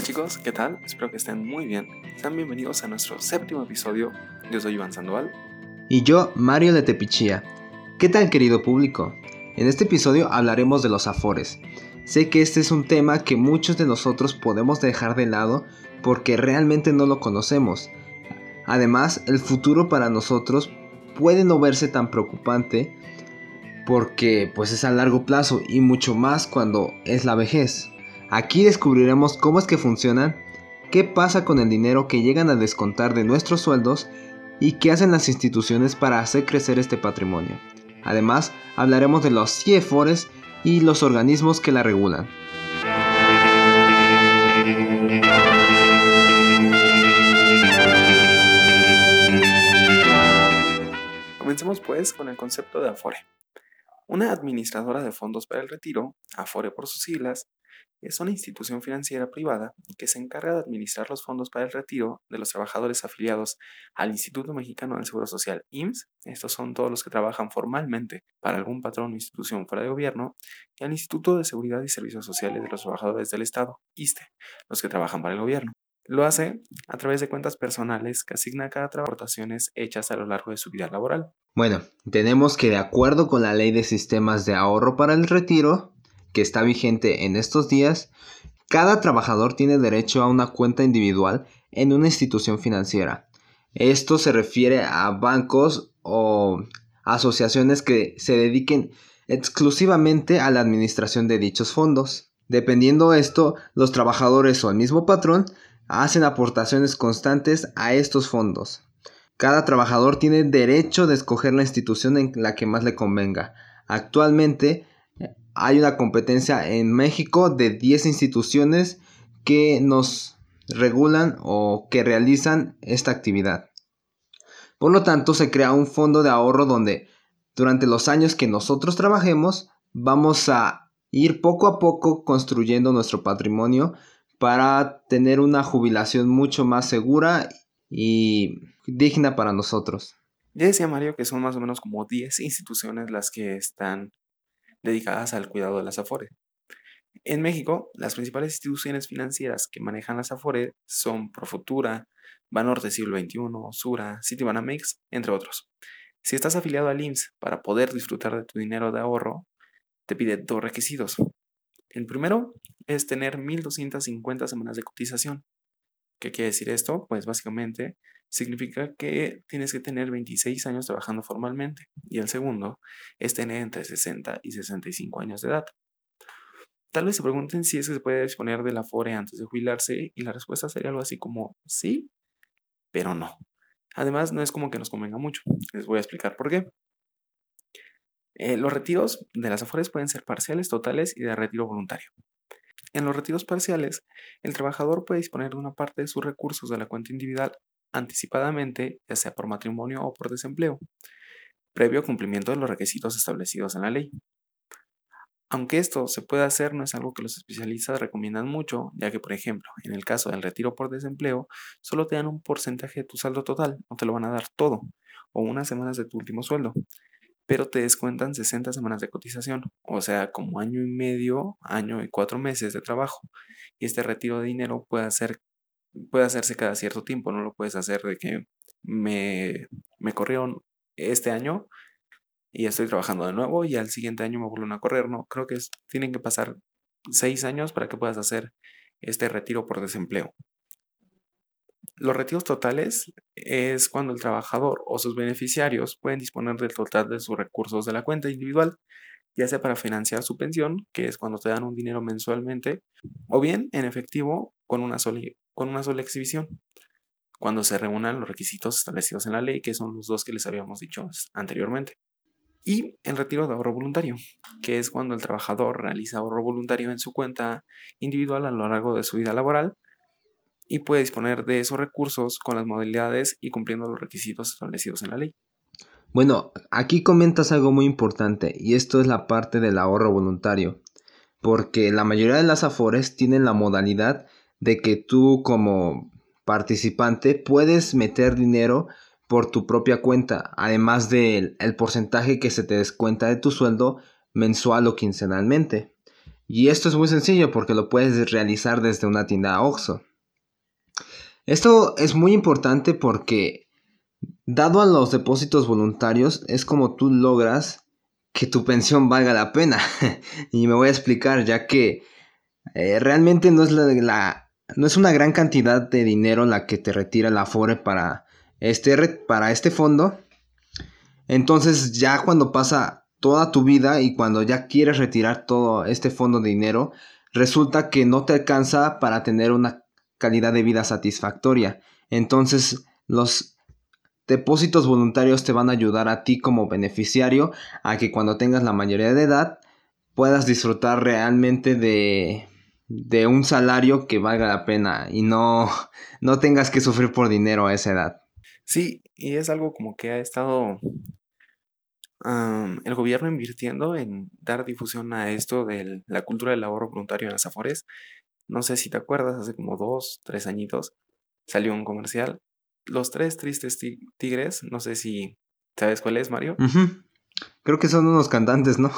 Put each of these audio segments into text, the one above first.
Hola chicos, ¿qué tal? Espero que estén muy bien. Sean bienvenidos a nuestro séptimo episodio. Yo soy Iván Sandoval. Y yo, Mario de Tepichía. ¿Qué tal querido público? En este episodio hablaremos de los afores. Sé que este es un tema que muchos de nosotros podemos dejar de lado porque realmente no lo conocemos. Además, el futuro para nosotros puede no verse tan preocupante porque pues es a largo plazo y mucho más cuando es la vejez. Aquí descubriremos cómo es que funcionan, qué pasa con el dinero que llegan a descontar de nuestros sueldos y qué hacen las instituciones para hacer crecer este patrimonio. Además, hablaremos de los CIEFORES y los organismos que la regulan. Comencemos pues con el concepto de Afore. Una administradora de fondos para el retiro, Afore por sus siglas, es una institución financiera privada que se encarga de administrar los fondos para el retiro de los trabajadores afiliados al Instituto Mexicano del Seguro Social, IMSS, estos son todos los que trabajan formalmente para algún patrón o institución fuera de gobierno, y al Instituto de Seguridad y Servicios Sociales de los Trabajadores del Estado, ISTE, los que trabajan para el gobierno. Lo hace a través de cuentas personales que asigna a cada aportaciones hechas a lo largo de su vida laboral. Bueno, tenemos que de acuerdo con la Ley de Sistemas de Ahorro para el Retiro, que está vigente en estos días, cada trabajador tiene derecho a una cuenta individual en una institución financiera. Esto se refiere a bancos o asociaciones que se dediquen exclusivamente a la administración de dichos fondos. Dependiendo de esto, los trabajadores o el mismo patrón hacen aportaciones constantes a estos fondos. Cada trabajador tiene derecho de escoger la institución en la que más le convenga. Actualmente hay una competencia en México de 10 instituciones que nos regulan o que realizan esta actividad. Por lo tanto, se crea un fondo de ahorro donde durante los años que nosotros trabajemos vamos a ir poco a poco construyendo nuestro patrimonio para tener una jubilación mucho más segura y digna para nosotros. Ya decía Mario que son más o menos como 10 instituciones las que están dedicadas al cuidado de las Afore. En México, las principales instituciones financieras que manejan las Afore son Profutura, Banorte Siglo XXI, Sura, Citibanamex, entre otros. Si estás afiliado al IMSS para poder disfrutar de tu dinero de ahorro, te pide dos requisitos. El primero es tener 1.250 semanas de cotización. ¿Qué quiere decir esto? Pues básicamente significa que tienes que tener 26 años trabajando formalmente y el segundo es tener entre 60 y 65 años de edad. Tal vez se pregunten si es que se puede disponer de la FORE antes de jubilarse y la respuesta sería algo así como sí, pero no. Además, no es como que nos convenga mucho. Les voy a explicar por qué. Eh, los retiros de las AFORES pueden ser parciales, totales y de retiro voluntario. En los retiros parciales, el trabajador puede disponer de una parte de sus recursos de la cuenta individual anticipadamente, ya sea por matrimonio o por desempleo, previo cumplimiento de los requisitos establecidos en la ley. Aunque esto se puede hacer, no es algo que los especialistas recomiendan mucho, ya que, por ejemplo, en el caso del retiro por desempleo, solo te dan un porcentaje de tu saldo total, no te lo van a dar todo, o unas semanas de tu último sueldo, pero te descuentan 60 semanas de cotización, o sea, como año y medio, año y cuatro meses de trabajo, y este retiro de dinero puede hacer puede hacerse cada cierto tiempo, no lo puedes hacer de que me, me corrieron este año y estoy trabajando de nuevo y al siguiente año me vuelven a correr, no, creo que tienen que pasar seis años para que puedas hacer este retiro por desempleo. Los retiros totales es cuando el trabajador o sus beneficiarios pueden disponer del total de sus recursos de la cuenta individual, ya sea para financiar su pensión, que es cuando te dan un dinero mensualmente, o bien en efectivo con una, sola, con una sola exhibición, cuando se reúnan los requisitos establecidos en la ley, que son los dos que les habíamos dicho anteriormente. Y el retiro de ahorro voluntario, que es cuando el trabajador realiza ahorro voluntario en su cuenta individual a lo largo de su vida laboral y puede disponer de esos recursos con las modalidades y cumpliendo los requisitos establecidos en la ley. Bueno, aquí comentas algo muy importante y esto es la parte del ahorro voluntario, porque la mayoría de las afores tienen la modalidad de que tú como participante puedes meter dinero por tu propia cuenta, además del el porcentaje que se te descuenta de tu sueldo mensual o quincenalmente. Y esto es muy sencillo porque lo puedes realizar desde una tienda OXO. Esto es muy importante porque dado a los depósitos voluntarios es como tú logras que tu pensión valga la pena. y me voy a explicar ya que eh, realmente no es la, no es una gran cantidad de dinero la que te retira la Afore para este, para este fondo. Entonces ya cuando pasa toda tu vida y cuando ya quieres retirar todo este fondo de dinero, resulta que no te alcanza para tener una calidad de vida satisfactoria. Entonces los depósitos voluntarios te van a ayudar a ti como beneficiario a que cuando tengas la mayoría de edad puedas disfrutar realmente de, de un salario que valga la pena y no, no tengas que sufrir por dinero a esa edad. Sí, y es algo como que ha estado el gobierno invirtiendo en dar difusión a esto de la cultura del ahorro voluntario en las Afores. No sé si te acuerdas, hace como dos, tres añitos salió un comercial. Los tres tristes tigres, no sé si sabes cuál es, Mario. Creo que son unos cantantes, ¿no?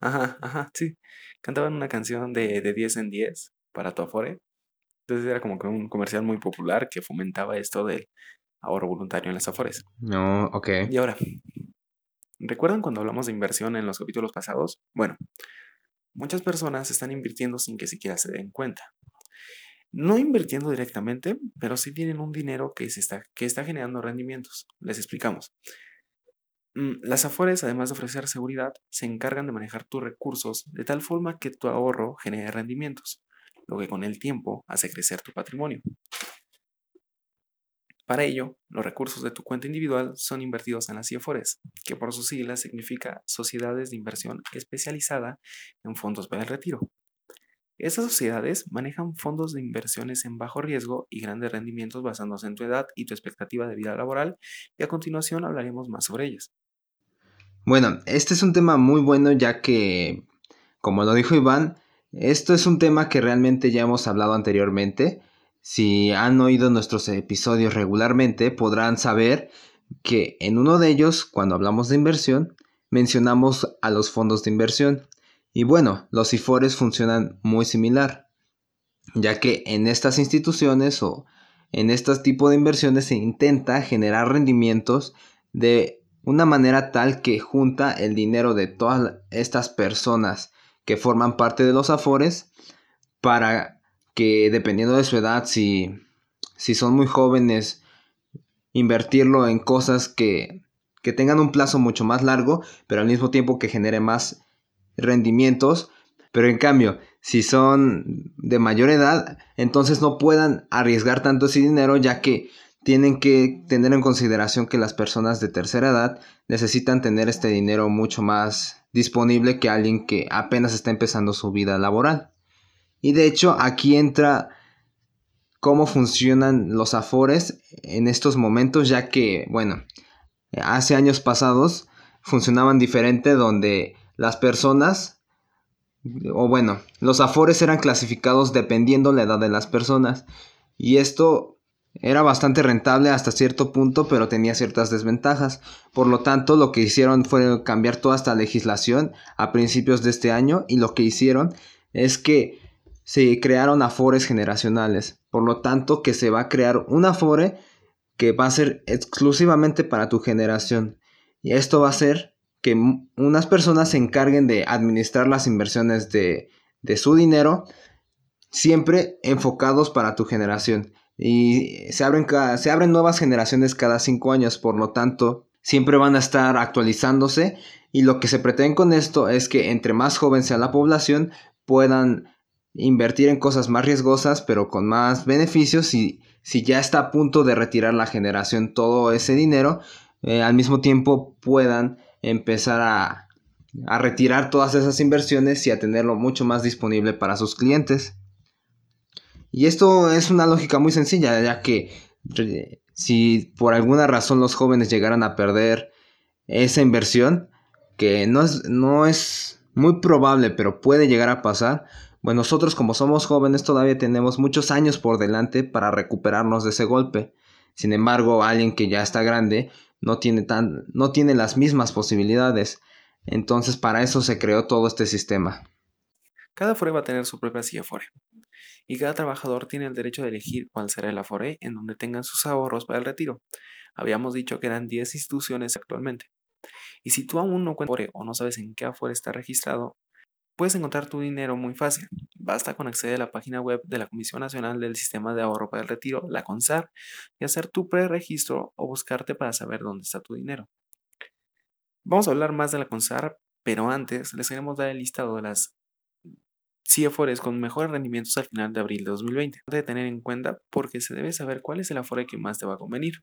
Ajá, ajá, sí. Cantaban una canción de, de 10 en 10 para tu Afore. Entonces era como que un comercial muy popular que fomentaba esto del ahorro voluntario en las Afores. No, ok. Y ahora, ¿Recuerdan cuando hablamos de inversión en los capítulos pasados? Bueno, muchas personas están invirtiendo sin que siquiera se den cuenta. No invirtiendo directamente, pero sí tienen un dinero que, se está, que está generando rendimientos. Les explicamos. Mm, las Afores, además de ofrecer seguridad, se encargan de manejar tus recursos de tal forma que tu ahorro genere rendimientos, lo que con el tiempo hace crecer tu patrimonio. Para ello, los recursos de tu cuenta individual son invertidos en las CIFORES, que por sus siglas significa Sociedades de Inversión Especializada en Fondos para el Retiro. Estas sociedades manejan fondos de inversiones en bajo riesgo y grandes rendimientos basándose en tu edad y tu expectativa de vida laboral, y a continuación hablaremos más sobre ellas. Bueno, este es un tema muy bueno ya que, como lo dijo Iván, esto es un tema que realmente ya hemos hablado anteriormente si han oído nuestros episodios regularmente, podrán saber que en uno de ellos, cuando hablamos de inversión, mencionamos a los fondos de inversión. Y bueno, los IFORES funcionan muy similar, ya que en estas instituciones o en este tipo de inversiones se intenta generar rendimientos de una manera tal que junta el dinero de todas estas personas que forman parte de los AFORES para que dependiendo de su edad, si, si son muy jóvenes, invertirlo en cosas que, que tengan un plazo mucho más largo, pero al mismo tiempo que genere más rendimientos. Pero en cambio, si son de mayor edad, entonces no puedan arriesgar tanto ese dinero, ya que tienen que tener en consideración que las personas de tercera edad necesitan tener este dinero mucho más disponible que alguien que apenas está empezando su vida laboral. Y de hecho aquí entra cómo funcionan los afores en estos momentos, ya que, bueno, hace años pasados funcionaban diferente donde las personas, o bueno, los afores eran clasificados dependiendo la edad de las personas. Y esto era bastante rentable hasta cierto punto, pero tenía ciertas desventajas. Por lo tanto, lo que hicieron fue cambiar toda esta legislación a principios de este año y lo que hicieron es que se crearon afores generacionales. Por lo tanto, que se va a crear un afore que va a ser exclusivamente para tu generación. Y esto va a hacer que unas personas se encarguen de administrar las inversiones de, de su dinero, siempre enfocados para tu generación. Y se abren, se abren nuevas generaciones cada cinco años, por lo tanto, siempre van a estar actualizándose. Y lo que se pretende con esto es que entre más joven sea la población, puedan invertir en cosas más riesgosas pero con más beneficios y si ya está a punto de retirar la generación todo ese dinero, eh, al mismo tiempo puedan empezar a, a retirar todas esas inversiones y a tenerlo mucho más disponible para sus clientes. Y esto es una lógica muy sencilla, ya que si por alguna razón los jóvenes llegaran a perder esa inversión, que no es, no es muy probable, pero puede llegar a pasar, bueno, nosotros como somos jóvenes todavía tenemos muchos años por delante para recuperarnos de ese golpe. Sin embargo, alguien que ya está grande no tiene, tan, no tiene las mismas posibilidades. Entonces para eso se creó todo este sistema. Cada Afore va a tener su propia CIFORE y cada trabajador tiene el derecho de elegir cuál será el Afore en donde tengan sus ahorros para el retiro. Habíamos dicho que eran 10 instituciones actualmente. Y si tú aún no cuentas Afore o no sabes en qué Afore está registrado, puedes encontrar tu dinero muy fácil. Basta con acceder a la página web de la Comisión Nacional del Sistema de Ahorro para el Retiro, la CONSAR, y hacer tu preregistro o buscarte para saber dónde está tu dinero. Vamos a hablar más de la CONSAR, pero antes les queremos dar el listado de las CFORES con mejores rendimientos al final de abril de 2020. De tener en cuenta porque se debe saber cuál es el Afore que más te va a convenir.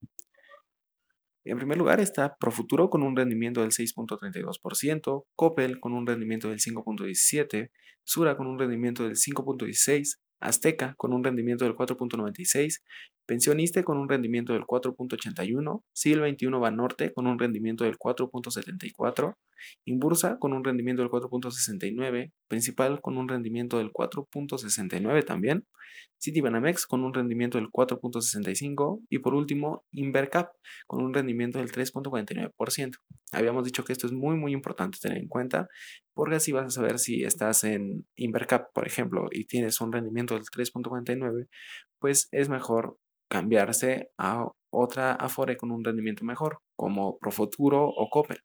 En primer lugar está Profuturo con un rendimiento del 6.32%, Coppel con un rendimiento del 5.17%, Sura con un rendimiento del 5.16%, Azteca con un rendimiento del 4.96%, Pensioniste con un rendimiento del 4.81%, Sil 21 Banorte con un rendimiento del 4.74%, Inbursa con un rendimiento del 4.69%, Principal con un rendimiento del 4.69% también, Citibanamex con un rendimiento del 4.65% y por último Invercap con un rendimiento del 3.49%. Habíamos dicho que esto es muy muy importante tener en cuenta porque así vas a saber si estás en Invercap, por ejemplo, y tienes un rendimiento del 3.49, pues es mejor cambiarse a otra Afore con un rendimiento mejor, como Profuturo o Coppel.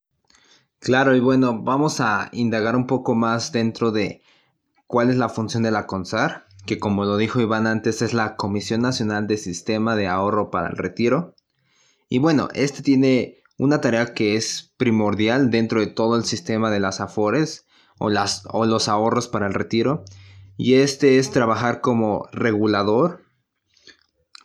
Claro, y bueno, vamos a indagar un poco más dentro de cuál es la función de la CONSAR, que como lo dijo Iván antes es la Comisión Nacional de Sistema de Ahorro para el Retiro. Y bueno, este tiene una tarea que es primordial dentro de todo el sistema de las AFORES o, las, o los ahorros para el retiro. Y este es trabajar como regulador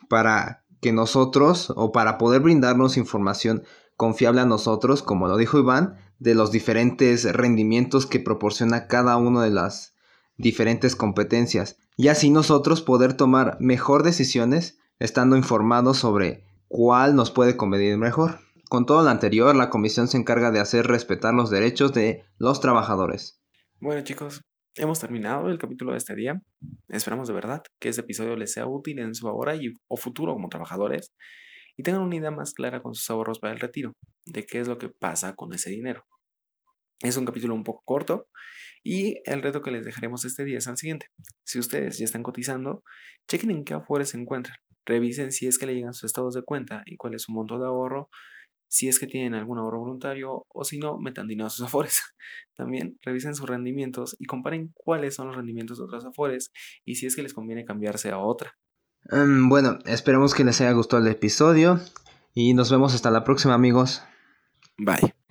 para que nosotros o para poder brindarnos información confiable a nosotros, como lo dijo Iván, de los diferentes rendimientos que proporciona cada una de las diferentes competencias y así nosotros poder tomar mejor decisiones estando informados sobre cuál nos puede convenir mejor. Con todo lo anterior, la comisión se encarga de hacer respetar los derechos de los trabajadores. Bueno chicos, hemos terminado el capítulo de este día. Esperamos de verdad que este episodio les sea útil en su ahora y, o futuro como trabajadores y tengan una idea más clara con sus ahorros para el retiro, de qué es lo que pasa con ese dinero. Es un capítulo un poco corto y el reto que les dejaremos este día es el siguiente. Si ustedes ya están cotizando, chequen en qué afores se encuentran. Revisen si es que le llegan sus estados de cuenta y cuál es su monto de ahorro si es que tienen algún ahorro voluntario o si no, metan dinero a sus afores. También revisen sus rendimientos y comparen cuáles son los rendimientos de otras afores y si es que les conviene cambiarse a otra. Em, bueno, esperemos que les haya gustado el episodio y nos vemos hasta la próxima amigos. Bye.